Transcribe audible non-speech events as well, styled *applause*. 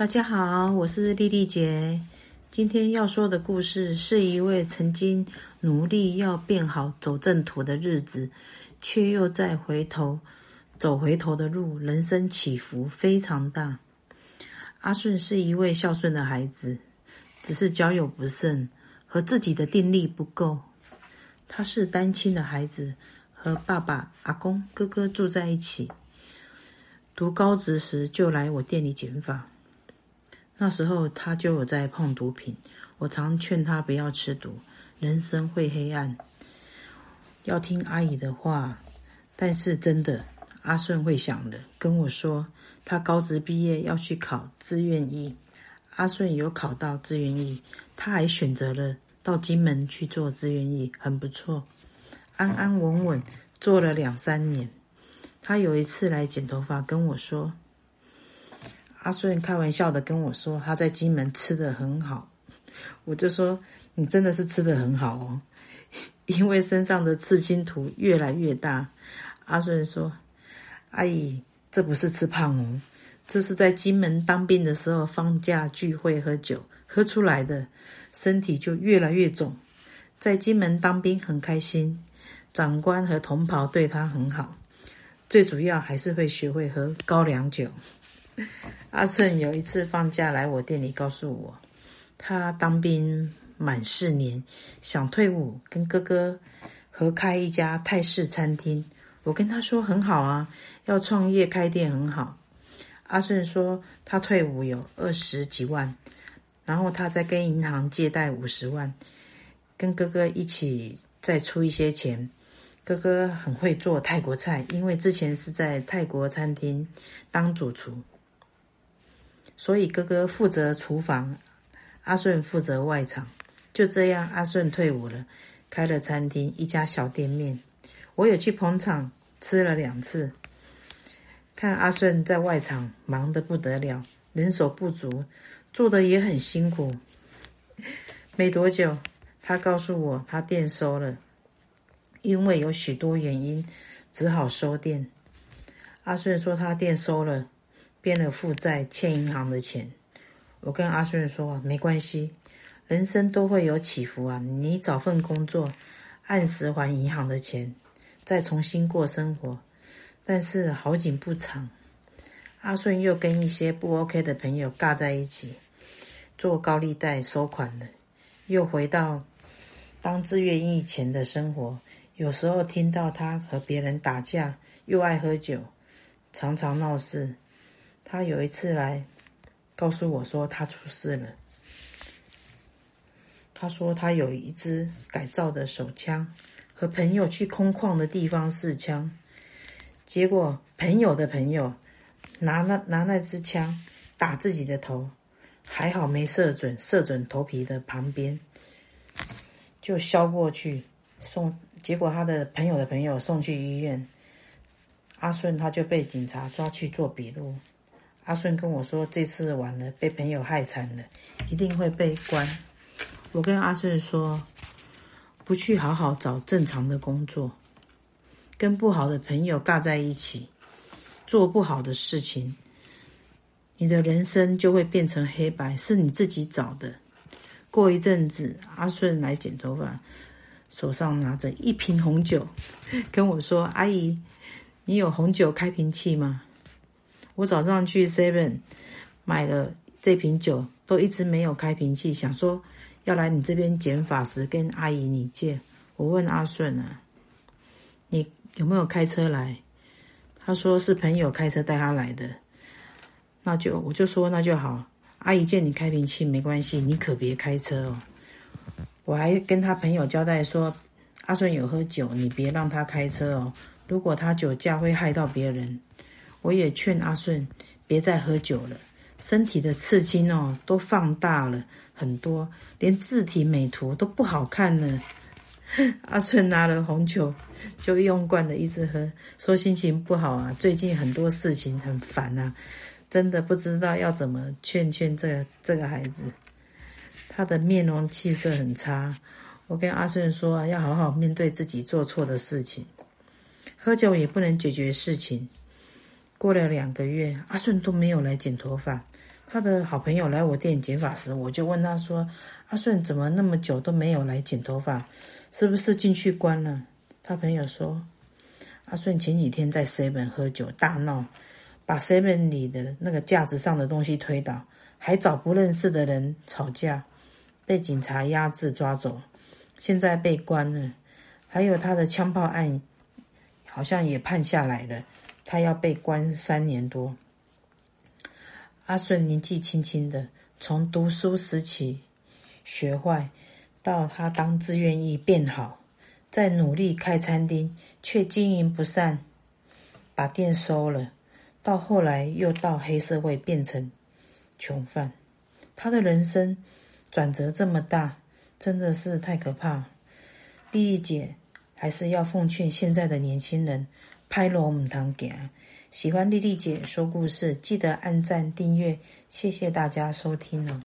大家好，我是丽丽姐。今天要说的故事是一位曾经努力要变好、走正途的日子，却又再回头走回头的路，人生起伏非常大。阿顺是一位孝顺的孩子，只是交友不慎，和自己的定力不够。他是单亲的孩子，和爸爸、阿公、哥哥住在一起。读高职时就来我店里剪发。那时候他就有在碰毒品，我常劝他不要吃毒，人生会黑暗，要听阿姨的话。但是真的，阿顺会想的，跟我说他高职毕业要去考志愿役。阿顺有考到志愿役，他还选择了到金门去做志愿役，很不错，安安稳稳做了两三年。他有一次来剪头发，跟我说。阿顺开玩笑的跟我说，他在金门吃得很好，*laughs* 我就说你真的是吃得很好哦，*laughs* 因为身上的刺青图越来越大。阿顺说：“阿姨，这不是吃胖哦，这是在金门当兵的时候放假聚会喝酒喝出来的，身体就越来越肿。在金门当兵很开心，长官和同袍对他很好，最主要还是会学会喝高粱酒。” *laughs* 阿顺有一次放假来我店里，告诉我，他当兵满四年，想退伍，跟哥哥合开一家泰式餐厅。我跟他说很好啊，要创业开店很好。阿顺说他退伍有二十几万，然后他再跟银行借贷五十万，跟哥哥一起再出一些钱。哥哥很会做泰国菜，因为之前是在泰国餐厅当主厨。所以哥哥负责厨房，阿顺负责外场。就这样，阿顺退伍了，开了餐厅，一家小店面。我有去捧场，吃了两次。看阿顺在外场忙得不得了，人手不足，做得也很辛苦。没多久，他告诉我他店收了，因为有许多原因，只好收店。阿顺说他店收了。变了负债，欠银行的钱。我跟阿顺说，没关系，人生都会有起伏啊。你找份工作，按时还银行的钱，再重新过生活。但是好景不长，阿顺又跟一些不 OK 的朋友尬在一起，做高利贷收款了，又回到当自愿役前的生活。有时候听到他和别人打架，又爱喝酒，常常闹事。他有一次来告诉我说，他出事了。他说他有一支改造的手枪，和朋友去空旷的地方试枪，结果朋友的朋友拿那拿那支枪打自己的头，还好没射准，射准头皮的旁边，就削过去送。结果他的朋友的朋友送去医院，阿顺他就被警察抓去做笔录。阿顺跟我说：“这次完了，被朋友害惨了，一定会被关。”我跟阿顺说：“不去好好找正常的工作，跟不好的朋友尬在一起，做不好的事情，你的人生就会变成黑白，是你自己找的。”过一阵子，阿顺来剪头发，手上拿着一瓶红酒，跟我说：“阿姨，你有红酒开瓶器吗？”我早上去 Seven 买了这瓶酒，都一直没有开瓶器，想说要来你这边剪发时跟阿姨你借。我问阿顺啊，你有没有开车来？他说是朋友开车带他来的。那就我就说那就好，阿姨借你开瓶器没关系，你可别开车哦。我还跟他朋友交代说，阿顺有喝酒，你别让他开车哦，如果他酒驾会害到别人。我也劝阿顺别再喝酒了，身体的刺青哦都放大了很多，连字体美图都不好看了。*laughs* 阿顺拿了红酒就用惯了，一直喝，说心情不好啊，最近很多事情很烦啊，真的不知道要怎么劝劝这个这个孩子。他的面容气色很差，我跟阿顺说啊，要好好面对自己做错的事情，喝酒也不能解决事情。过了两个月，阿顺都没有来剪头发，他的好朋友来我店剪发时，我就问他说：“阿顺怎么那么久都没有来剪头发？是不是进去关了？”他朋友说：“阿顺前几天在 seven 喝酒大闹，把 seven 里的那个架子上的东西推倒，还找不认识的人吵架，被警察压制抓走，现在被关了。还有他的枪炮案，好像也判下来了，他要被关三年多。”阿顺年纪轻轻的，从读书时起学坏，到他当志愿役变好，再努力开餐厅，却经营不善，把店收了。到后来又到黑社会变成囚犯，他的人生转折这么大，真的是太可怕。莉莉姐还是要奉劝现在的年轻人，拍罗唔当行。喜欢丽丽姐说故事，记得按赞订阅，谢谢大家收听哦。